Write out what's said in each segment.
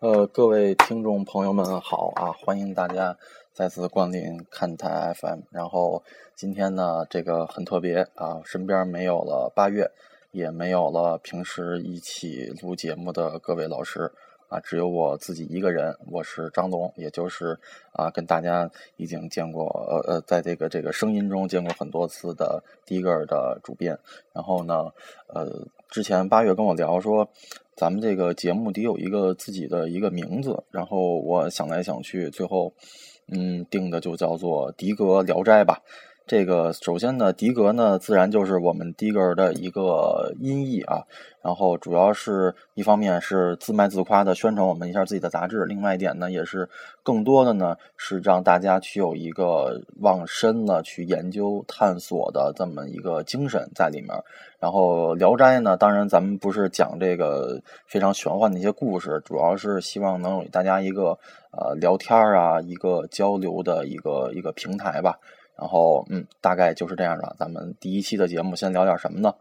呃，各位听众朋友们好啊！欢迎大家再次光临看台 FM。然后今天呢，这个很特别啊，身边没有了八月，也没有了平时一起录节目的各位老师啊，只有我自己一个人。我是张龙，也就是啊，跟大家已经见过呃呃，在这个这个声音中见过很多次的第一个的主编。然后呢，呃，之前八月跟我聊说。咱们这个节目得有一个自己的一个名字，然后我想来想去，最后，嗯，定的就叫做《迪哥聊斋》吧。这个首先呢，迪格呢，自然就是我们迪格的一个音译啊。然后主要是一方面是自卖自夸的宣传我们一下自己的杂志，另外一点呢，也是更多的呢是让大家去有一个往深了去研究探索的这么一个精神在里面。然后《聊斋》呢，当然咱们不是讲这个非常玄幻的一些故事，主要是希望能有大家一个呃聊天啊，一个交流的一个一个平台吧。然后，嗯，大概就是这样的。咱们第一期的节目先聊点什么呢？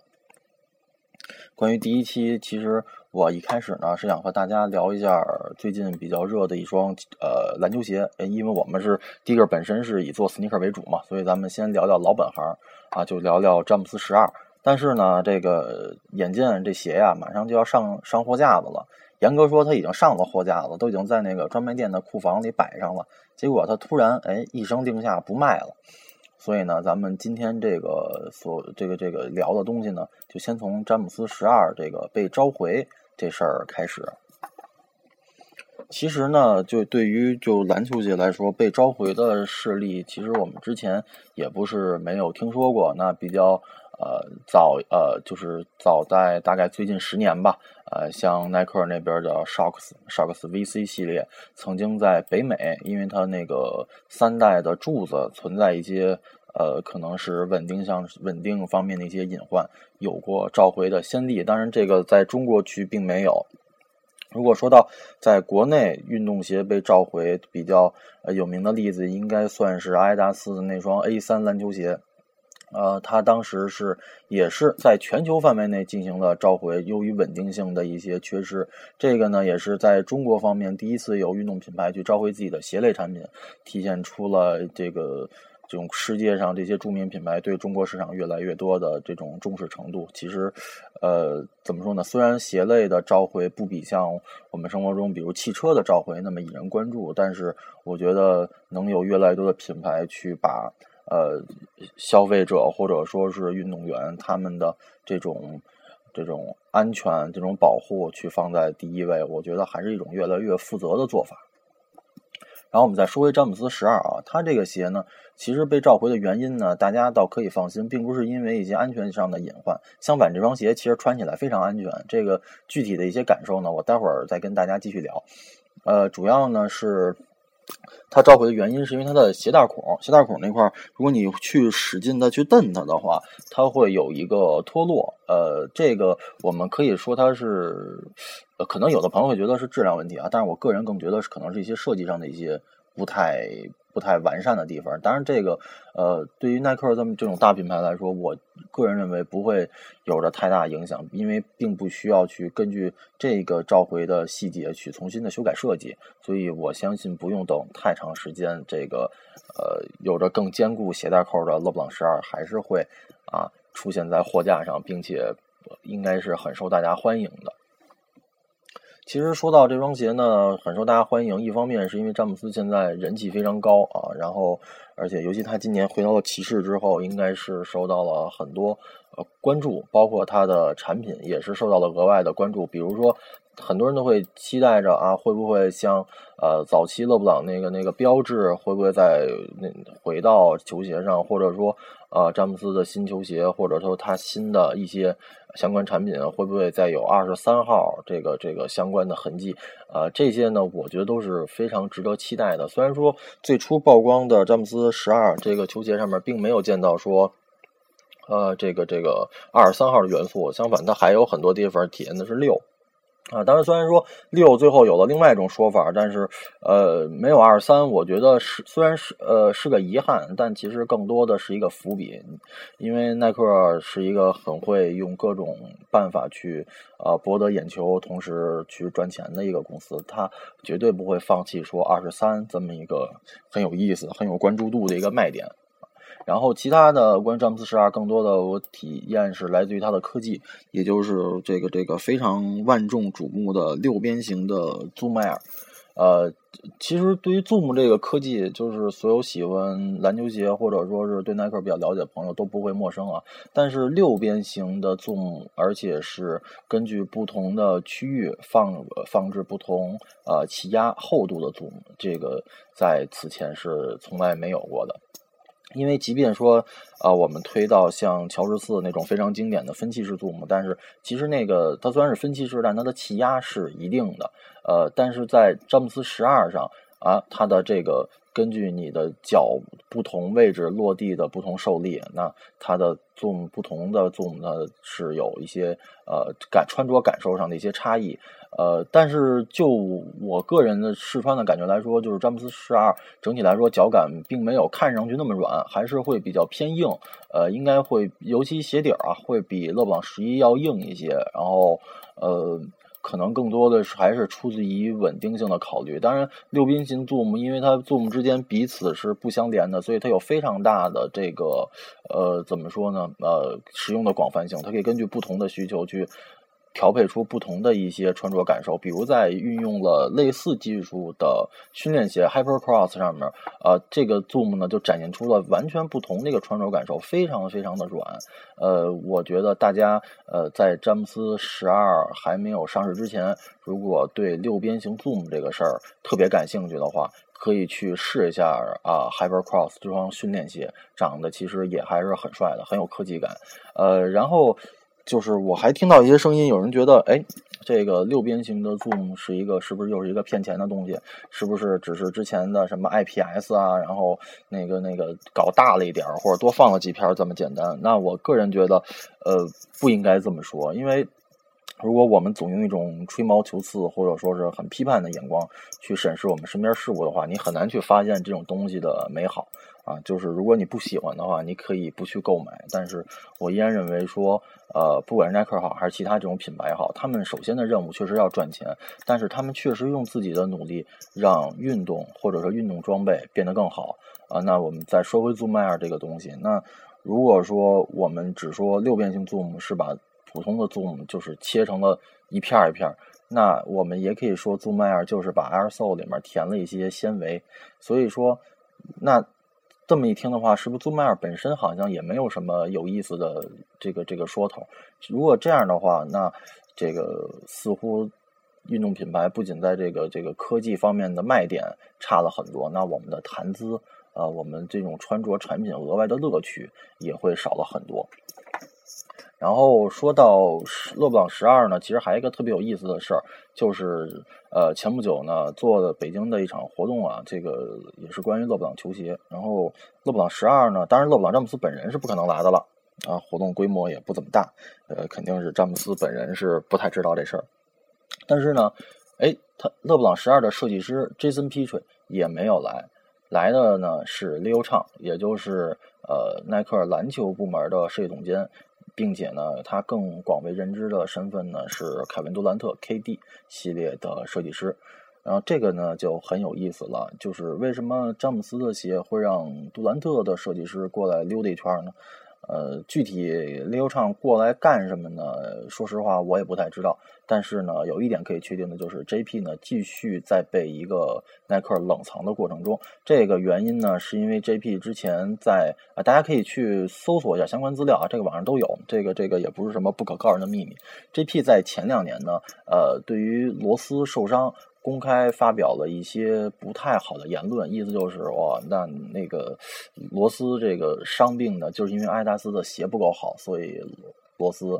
关于第一期，其实我一开始呢是想和大家聊一下最近比较热的一双呃篮球鞋，因为我们是第一个本身是以做 sneaker 为主嘛，所以咱们先聊聊老本行啊，就聊聊詹姆斯十二。但是呢，这个眼见这鞋呀，马上就要上上货架子了。严格说，他已经上了货架子，都已经在那个专卖店的库房里摆上了。结果他突然哎一声令下，不卖了。所以呢，咱们今天这个所这个这个聊的东西呢，就先从詹姆斯十二这个被召回这事儿开始。其实呢，就对于就篮球界来说，被召回的事例，其实我们之前也不是没有听说过。那比较呃早呃，就是早在大概最近十年吧，呃，像耐克那边的 Shocks Shocks VC 系列，曾经在北美，因为它那个三代的柱子存在一些。呃，可能是稳定上稳定方面的一些隐患，有过召回的先例。当然，这个在中国区并没有。如果说到在国内运动鞋被召回比较呃有名的例子，应该算是阿迪达斯的那双 A 三篮球鞋。呃，它当时是也是在全球范围内进行了召回，由于稳定性的一些缺失。这个呢，也是在中国方面第一次有运动品牌去召回自己的鞋类产品，体现出了这个。这种世界上这些著名品牌对中国市场越来越多的这种重视程度，其实，呃，怎么说呢？虽然鞋类的召回不比像我们生活中比如汽车的召回那么引人关注，但是我觉得能有越来越多的品牌去把呃消费者或者说是运动员他们的这种这种安全、这种保护去放在第一位，我觉得还是一种越来越负责的做法。然后我们再说回詹姆斯十二啊，它这个鞋呢，其实被召回的原因呢，大家倒可以放心，并不是因为一些安全上的隐患。相反，这双鞋其实穿起来非常安全。这个具体的一些感受呢，我待会儿再跟大家继续聊。呃，主要呢是。它召回的原因是因为它的鞋带孔，鞋带孔那块儿，如果你去使劲的去蹬它的话，它会有一个脱落。呃，这个我们可以说它是，可能有的朋友会觉得是质量问题啊，但是我个人更觉得是可能是一些设计上的一些不太。不太完善的地方，当然这个，呃，对于耐克这么这种大品牌来说，我个人认为不会有着太大影响，因为并不需要去根据这个召回的细节去重新的修改设计，所以我相信不用等太长时间，这个，呃，有着更坚固鞋带扣的勒布朗十二还是会啊出现在货架上，并且应该是很受大家欢迎的。其实说到这双鞋呢，很受大家欢迎。一方面是因为詹姆斯现在人气非常高啊，然后而且尤其他今年回到了骑士之后，应该是受到了很多呃关注，包括他的产品也是受到了额外的关注。比如说，很多人都会期待着啊，会不会像呃早期勒布朗那个那个标志，会不会在那回到球鞋上，或者说。啊，詹姆斯的新球鞋，或者说他新的一些相关产品，会不会再有二十三号这个这个相关的痕迹？啊，这些呢，我觉得都是非常值得期待的。虽然说最初曝光的詹姆斯十二这个球鞋上面并没有见到说，呃，这个这个二十三号的元素，相反，它还有很多地方体现的是六。啊，当然，虽然说六最后有了另外一种说法，但是呃，没有二三，我觉得是虽然是呃是个遗憾，但其实更多的是一个伏笔，因为耐克是一个很会用各种办法去啊博得眼球，同时去赚钱的一个公司，它绝对不会放弃说二十三这么一个很有意思、很有关注度的一个卖点。然后其他的关于詹姆斯十二，更多的我体验是来自于它的科技，也就是这个这个非常万众瞩目的六边形的 Zoom Air。呃，其实对于 Zoom 这个科技，就是所有喜欢篮球鞋或者说是对耐克比较了解的朋友都不会陌生啊。但是六边形的 Zoom，而且是根据不同的区域放放置不同呃气压厚度的 Zoom，这个在此前是从来没有过的。因为即便说啊，我们推到像乔十四那种非常经典的分气式 zoom，但是其实那个它虽然是分气式，但它的气压是一定的。呃，但是在詹姆斯十二上啊，它的这个根据你的脚不同位置落地的不同受力，那它的 zoom 不同的 zoom 呢是有一些呃感穿着感受上的一些差异。呃，但是就我个人的试穿的感觉来说，就是詹姆斯十二整体来说脚感并没有看上去那么软，还是会比较偏硬。呃，应该会，尤其鞋底儿啊，会比勒布朗十一要硬一些。然后，呃，可能更多的是还是出自于稳定性的考虑。当然，六边形 Zoom，因为它 Zoom 之间彼此是不相连的，所以它有非常大的这个呃，怎么说呢？呃，使用的广泛性，它可以根据不同的需求去。调配出不同的一些穿着感受，比如在运用了类似技术的训练鞋 Hypercross 上面，呃，这个 Zoom 呢就展现出了完全不同的一个穿着感受，非常非常的软。呃，我觉得大家呃在詹姆斯十二还没有上市之前，如果对六边形 Zoom 这个事儿特别感兴趣的话，可以去试一下啊 Hypercross 这双训练鞋，长得其实也还是很帅的，很有科技感。呃，然后。就是我还听到一些声音，有人觉得，哎，这个六边形的 Zoom 是一个，是不是又是一个骗钱的东西？是不是只是之前的什么 IPS 啊，然后那个那个搞大了一点儿，或者多放了几片这么简单？那我个人觉得，呃，不应该这么说，因为如果我们总用一种吹毛求疵或者说是很批判的眼光去审视我们身边事物的话，你很难去发现这种东西的美好。啊，就是如果你不喜欢的话，你可以不去购买。但是我依然认为说，呃，不管是耐克好还是其他这种品牌好，他们首先的任务确实要赚钱，但是他们确实用自己的努力让运动或者说运动装备变得更好。啊，那我们再说回 Zoom Air 这个东西，那如果说我们只说六边形 Zoom 是把普通的 Zoom 就是切成了一片一片，那我们也可以说 Zoom Air 就是把 Air Sole 里面填了一些纤维。所以说，那。这么一听的话，是不是 Zoom Air 本身好像也没有什么有意思的这个这个说头？如果这样的话，那这个似乎运动品牌不仅在这个这个科技方面的卖点差了很多，那我们的谈资，呃，我们这种穿着产品额外的乐趣也会少了很多。然后说到勒布朗十二呢，其实还有一个特别有意思的事儿，就是呃前不久呢做的北京的一场活动啊，这个也是关于勒布朗球鞋。然后勒布朗十二呢，当然勒布朗詹姆斯本人是不可能来的了啊，活动规模也不怎么大，呃肯定是詹姆斯本人是不太知道这事儿。但是呢，哎，他勒布朗十二的设计师 Jason Petrie 也没有来，来的呢是 Leo 唱也就是呃耐克篮球部门的设计总监。并且呢，他更广为人知的身份呢是凯文杜兰特 KD 系列的设计师。然后这个呢就很有意思了，就是为什么詹姆斯的鞋会让杜兰特的设计师过来溜达一圈呢？呃，具体溜畅过来干什么呢？说实话，我也不太知道。但是呢，有一点可以确定的就是，JP 呢继续在被一个耐克冷藏的过程中。这个原因呢，是因为 JP 之前在啊，大家可以去搜索一下相关资料啊，这个网上都有。这个这个也不是什么不可告人的秘密。JP 在前两年呢，呃，对于罗斯受伤。公开发表了一些不太好的言论，意思就是哇，那那个罗斯这个伤病呢，就是因为阿迪达斯的鞋不够好，所以罗斯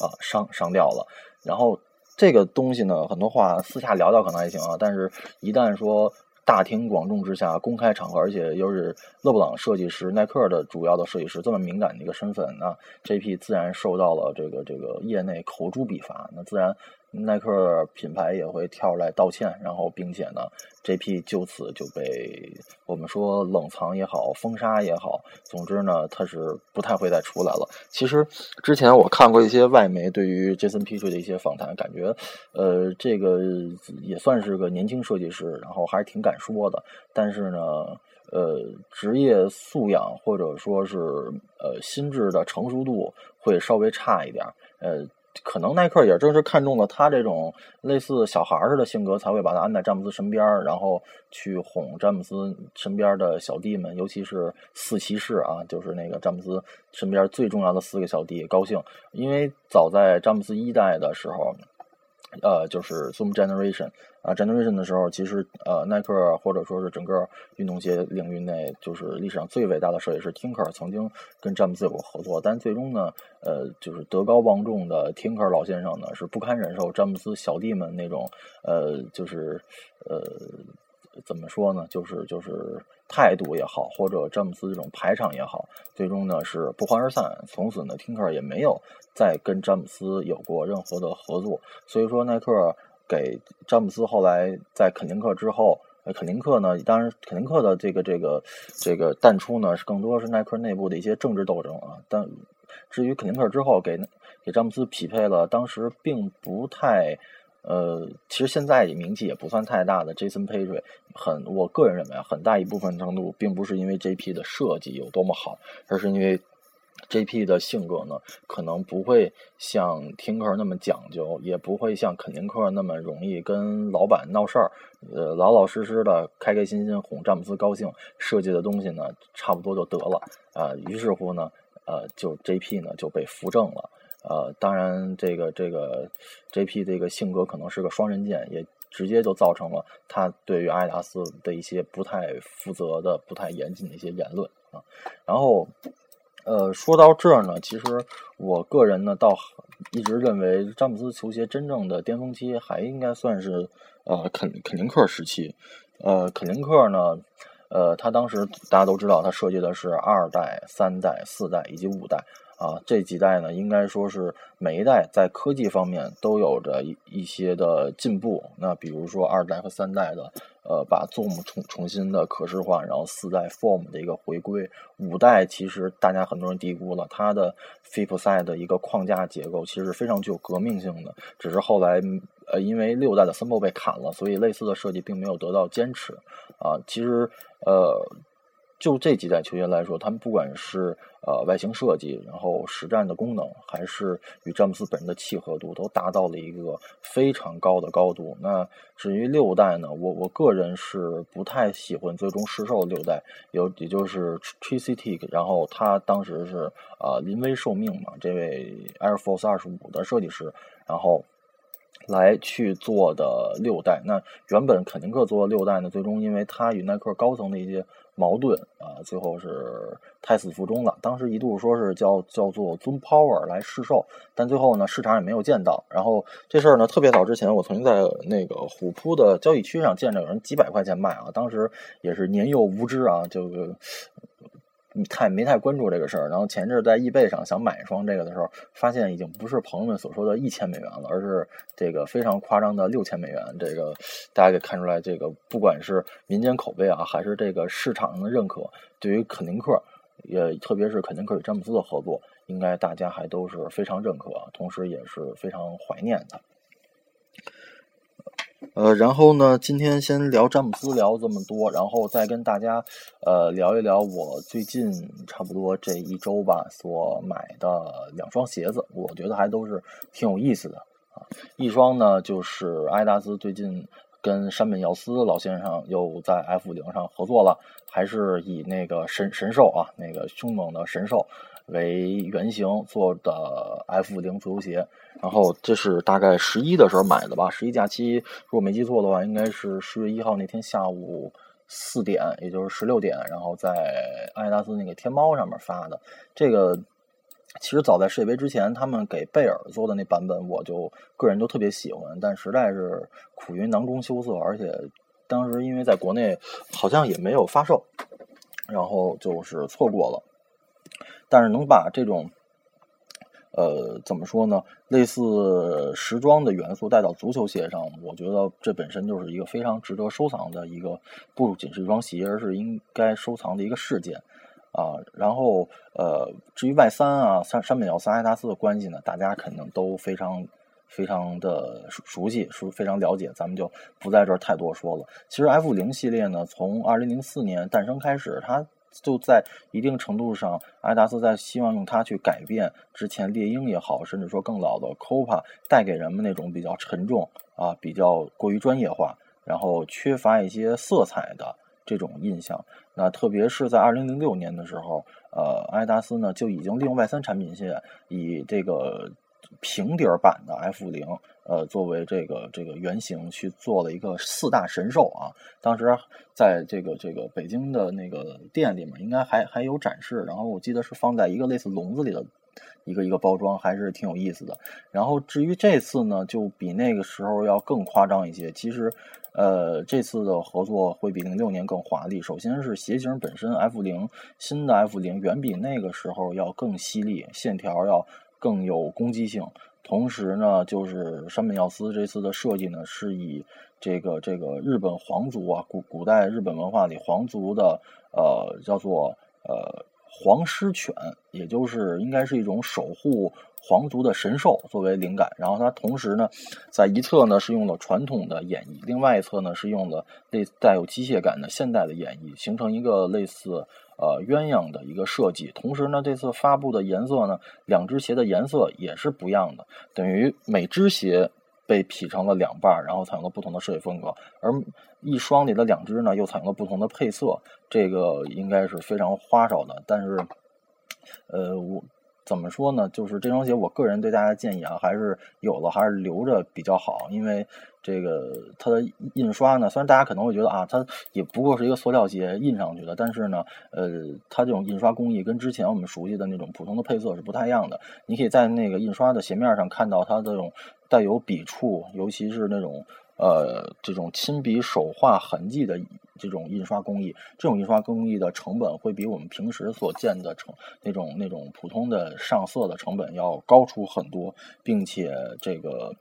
啊伤伤掉了。然后这个东西呢，很多话私下聊聊可能还行啊，但是一旦说大庭广众之下、公开场合，而且又是勒布朗设计师、耐克的主要的设计师这么敏感的一个身份，那 JP 自然受到了这个这个业内口诛笔伐，那自然。耐克品牌也会跳出来道歉，然后并且呢，JP 就此就被我们说冷藏也好，封杀也好，总之呢，他是不太会再出来了。其实之前我看过一些外媒对于 Jason P 的一些访谈，感觉呃，这个也算是个年轻设计师，然后还是挺敢说的。但是呢，呃，职业素养或者说是呃心智的成熟度会稍微差一点，呃。可能耐克也正是看中了他这种类似小孩似的性格，才会把他安在詹姆斯身边，然后去哄詹姆斯身边的小弟们，尤其是四骑士啊，就是那个詹姆斯身边最重要的四个小弟高兴，因为早在詹姆斯一代的时候。呃，就是 Zoom Generation 啊，Generation 的时候，其实呃，耐克或者说是整个运动鞋领域内，就是历史上最伟大的设计师 Tinker 曾经跟詹姆斯有过合作，但最终呢，呃，就是德高望重的 Tinker 老先生呢，是不堪忍受詹姆斯小弟们那种呃，就是呃。怎么说呢？就是就是态度也好，或者詹姆斯这种排场也好，最终呢是不欢而散。从此呢，听克也没有再跟詹姆斯有过任何的合作。所以说，耐克给詹姆斯后来在肯宁克之后，肯宁克呢，当然肯宁克的这个这个这个淡出呢，是更多是耐克内部的一些政治斗争啊。但至于肯宁克之后给给詹姆斯匹配了，当时并不太。呃，其实现在名气也不算太大的 Jason p a t r y 很，我个人认为啊，很大一部分程度并不是因为 JP 的设计有多么好，而是因为 JP 的性格呢，可能不会像 Tinker 那么讲究，也不会像肯宁克那么容易跟老板闹事儿，呃，老老实实的开开心心哄詹姆斯高兴，设计的东西呢，差不多就得了啊。于是乎呢，呃，就 JP 呢就被扶正了。呃，当然，这个这个 J.P. 这个性格可能是个双刃剑，也直接就造成了他对于阿迪达斯的一些不太负责的、不太严谨的一些言论啊。然后，呃，说到这儿呢，其实我个人呢，倒一直认为詹姆斯球鞋真正的巅峰期还应该算是呃肯肯林克时期。呃，肯林克呢，呃，他当时大家都知道，他设计的是二代、三代、四代以及五代。啊，这几代呢，应该说是每一代在科技方面都有着一一些的进步。那比如说二代和三代的，呃，把 Zoom 重重新的可视化，然后四代 Form 的一个回归。五代其实大家很多人低估了它的 Fip Side 的一个框架结构，其实非常具有革命性的。只是后来，呃，因为六代的 Symbol 被砍了，所以类似的设计并没有得到坚持。啊，其实，呃。就这几代球员来说，他们不管是呃外形设计，然后实战的功能，还是与詹姆斯本人的契合度，都达到了一个非常高的高度。那至于六代呢，我我个人是不太喜欢最终试售的六代，有也就是 Tracy T，然后他当时是啊临危受命嘛，这位 Air Force 二十五的设计师，然后。来去做的六代，那原本肯宁克做六代呢，最终因为他与耐克高层的一些矛盾啊，最后是胎死腹中了。当时一度说是叫叫做 Zoom Power 来试售，但最后呢市场也没有见到。然后这事儿呢特别早之前，我曾经在那个虎扑的交易区上见着有人几百块钱卖啊，当时也是年幼无知啊，就。太没太关注这个事儿，然后前阵在易贝上想买一双这个的时候，发现已经不是朋友们所说的一千美元了，而是这个非常夸张的六千美元。这个大家可以看出来，这个不管是民间口碑啊，还是这个市场上的认可，对于肯宁克，也特别是肯宁克与詹姆斯的合作，应该大家还都是非常认可，同时也是非常怀念的。呃，然后呢，今天先聊詹姆斯，聊这么多，然后再跟大家呃聊一聊我最近差不多这一周吧所买的两双鞋子，我觉得还都是挺有意思的啊。一双呢就是阿迪达斯最近跟山本耀司老先生又在 F 零上合作了，还是以那个神神兽啊，那个凶猛的神兽。为原型做的 F 零足球鞋，然后这是大概十一的时候买的吧。十一假期，如果没记错的话，应该是十月一号那天下午四点，也就是十六点，然后在阿迪达斯那个天猫上面发的。这个其实早在世界杯之前，他们给贝尔做的那版本，我就个人都特别喜欢，但实在是苦于囊中羞涩，而且当时因为在国内好像也没有发售，然后就是错过了。但是能把这种呃，怎么说呢？类似时装的元素带到足球鞋上，我觉得这本身就是一个非常值得收藏的一个，不仅是一双鞋，而是应该收藏的一个事件啊。然后，呃，至于 Y 三啊，山山本耀司、阿迪达斯的关系呢，大家肯定都非常非常的熟熟悉，是非常了解，咱们就不在这儿太多说了。其实 F 零系列呢，从二零零四年诞生开始，它就在一定程度上，阿迪达斯在希望用它去改变之前猎鹰也好，甚至说更老的 Copa 带给人们那种比较沉重啊、比较过于专业化，然后缺乏一些色彩的这种印象。那特别是在二零零六年的时候，呃，阿迪达斯呢就已经利用 Y 三产品线以这个平底儿版的 F 零。呃，作为这个这个原型去做了一个四大神兽啊，当时在这个这个北京的那个店里面，应该还还有展示。然后我记得是放在一个类似笼子里的一个一个包装，还是挺有意思的。然后至于这次呢，就比那个时候要更夸张一些。其实，呃，这次的合作会比零六年更华丽。首先是鞋型本身，F 零新的 F 零远比那个时候要更犀利，线条要更有攻击性。同时呢，就是山本耀司这次的设计呢，是以这个这个日本皇族啊，古古代日本文化里皇族的呃叫做呃皇狮犬，也就是应该是一种守护皇族的神兽作为灵感。然后它同时呢，在一侧呢是用了传统的演绎，另外一侧呢是用了类带有机械感的现代的演绎，形成一个类似。呃，鸳鸯的一个设计，同时呢，这次发布的颜色呢，两只鞋的颜色也是不一样的，等于每只鞋被劈成了两半，然后采用了不同的设计风格，而一双里的两只呢，又采用了不同的配色，这个应该是非常花哨的。但是，呃，我怎么说呢？就是这双鞋，我个人对大家建议啊，还是有了还是留着比较好，因为。这个它的印刷呢，虽然大家可能会觉得啊，它也不过是一个塑料鞋印上去的，但是呢，呃，它这种印刷工艺跟之前我们熟悉的那种普通的配色是不太一样的。你可以在那个印刷的鞋面上看到它这种带有笔触，尤其是那种呃这种亲笔手画痕迹的这种印刷工艺。这种印刷工艺的成本会比我们平时所见的成那种那种普通的上色的成本要高出很多，并且这个。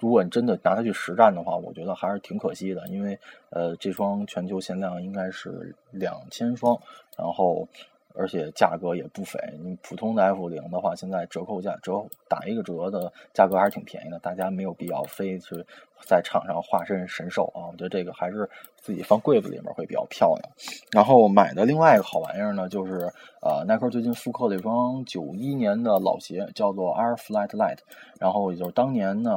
如果你真的拿它去实战的话，我觉得还是挺可惜的，因为呃，这双全球限量应该是两千双，然后而且价格也不菲。你普通的 F 零的话，现在折扣价折打一个折的价格还是挺便宜的，大家没有必要非去在场上化身神兽啊！我觉得这个还是自己放柜子里面会比较漂亮。然后买的另外一个好玩意儿呢，就是呃，耐克最近复刻了一双九一年的老鞋，叫做 Air Flight Light。然后也就是当年呢，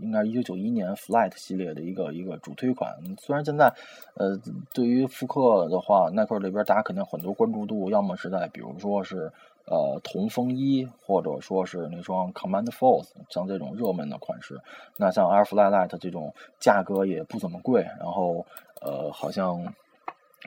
应该是一九九一年 Flight 系列的一个一个主推款。虽然现在呃，对于复刻的话，耐克这边大家肯定很多关注度，要么是在比如说是呃童风衣，或者说是那双 Command Force，像这种热门的款式。那像 Air Flight Light 它这种价格也不怎么贵，然后呃好像。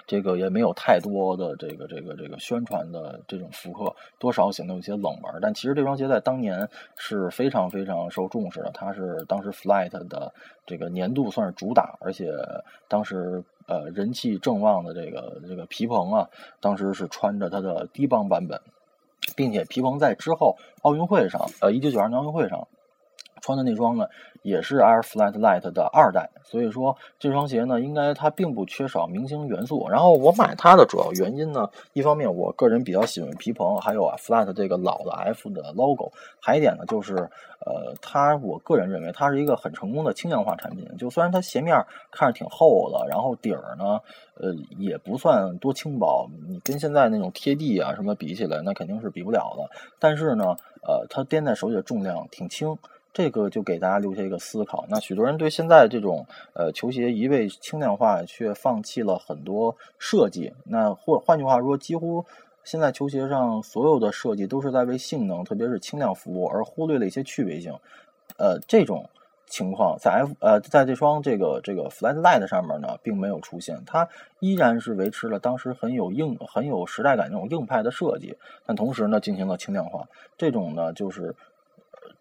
这个也没有太多的这个这个这个宣传的这种复刻，多少显得有些冷门。但其实这双鞋在当年是非常非常受重视的，它是当时 Flight 的这个年度算是主打，而且当时呃人气正旺的这个这个皮蓬啊，当时是穿着它的低帮版本，并且皮蓬在之后奥运会上，呃一九九二年奥运会上。穿的那双呢，也是 Air Flight Light 的二代，所以说这双鞋呢，应该它并不缺少明星元素。然后我买它的主要原因呢，一方面我个人比较喜欢皮蓬，还有啊 Flight 这个老的 F 的 logo，还一点呢就是，呃，它我个人认为它是一个很成功的轻量化产品。就虽然它鞋面看着挺厚的，然后底儿呢，呃，也不算多轻薄，你跟现在那种贴地啊什么比起来，那肯定是比不了的。但是呢，呃，它掂在手里的重量挺轻。这个就给大家留下一个思考。那许多人对现在这种呃球鞋一味轻量化，却放弃了很多设计。那或换句话说，几乎现在球鞋上所有的设计都是在为性能，特别是轻量服务，而忽略了一些趣味性。呃，这种情况在 F 呃在这双这个这个 Flat Light 上面呢，并没有出现。它依然是维持了当时很有硬、很有时代感那种硬派的设计，但同时呢，进行了轻量化。这种呢，就是。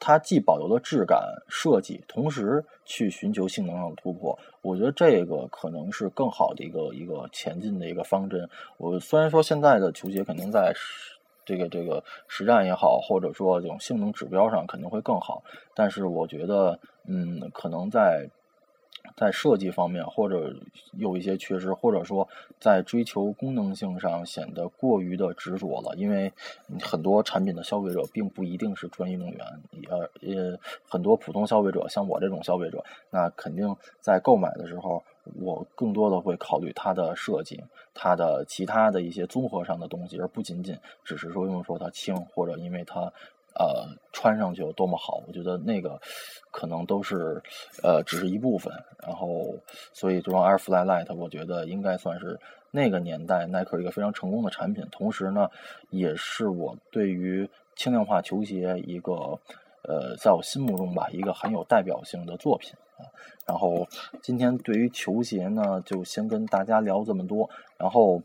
它既保留了质感设计，同时去寻求性能上的突破，我觉得这个可能是更好的一个一个前进的一个方针。我虽然说现在的球鞋肯定在这个这个实战也好，或者说这种性能指标上肯定会更好。但是我觉得，嗯，可能在。在设计方面，或者有一些缺失，或者说在追求功能性上显得过于的执着了。因为很多产品的消费者并不一定是专业运动员，呃，也很多普通消费者，像我这种消费者，那肯定在购买的时候，我更多的会考虑它的设计，它的其他的一些综合上的东西，而不仅仅只是说因为说它轻，或者因为它。呃，穿上去有多么好？我觉得那个可能都是呃，只是一部分。然后，所以这双 Airfly Light，我觉得应该算是那个年代耐克一个非常成功的产品。同时呢，也是我对于轻量化球鞋一个呃，在我心目中吧，一个很有代表性的作品啊。然后今天对于球鞋呢，就先跟大家聊这么多。然后。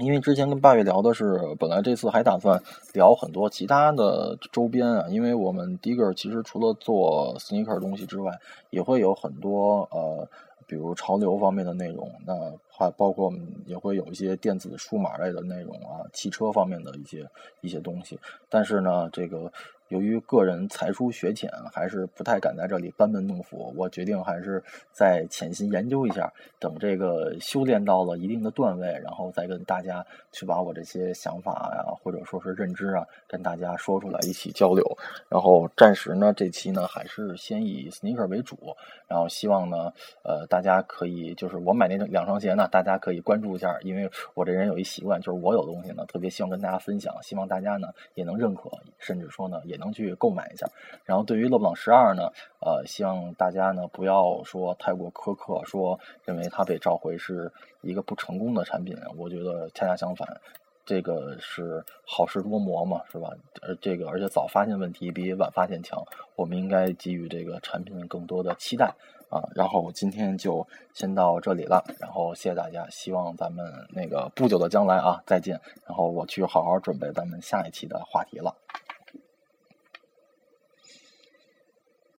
因为之前跟八月聊的是，本来这次还打算聊很多其他的周边啊，因为我们 Digger 其实除了做 sneaker 东西之外，也会有很多呃，比如潮流方面的内容，那还包括我们也会有一些电子数码类的内容啊，汽车方面的一些一些东西，但是呢，这个。由于个人才疏学浅，还是不太敢在这里班门弄斧。我决定还是再潜心研究一下，等这个修炼到了一定的段位，然后再跟大家去把我这些想法呀，或者说是认知啊，跟大家说出来，一起交流。然后暂时呢，这期呢还是先以 sneaker 为主。然后希望呢，呃，大家可以就是我买那两双鞋呢，大家可以关注一下，因为我这人有一习惯，就是我有东西呢，特别希望跟大家分享，希望大家呢也能认可，甚至说呢也。能去购买一下，然后对于勒布朗十二呢，呃，希望大家呢不要说太过苛刻，说认为它被召回是一个不成功的产品。我觉得恰恰相反，这个是好事多磨嘛，是吧？呃，这个而且早发现问题比晚发现强，我们应该给予这个产品更多的期待啊。然后今天就先到这里了，然后谢谢大家，希望咱们那个不久的将来啊再见。然后我去好好准备咱们下一期的话题了。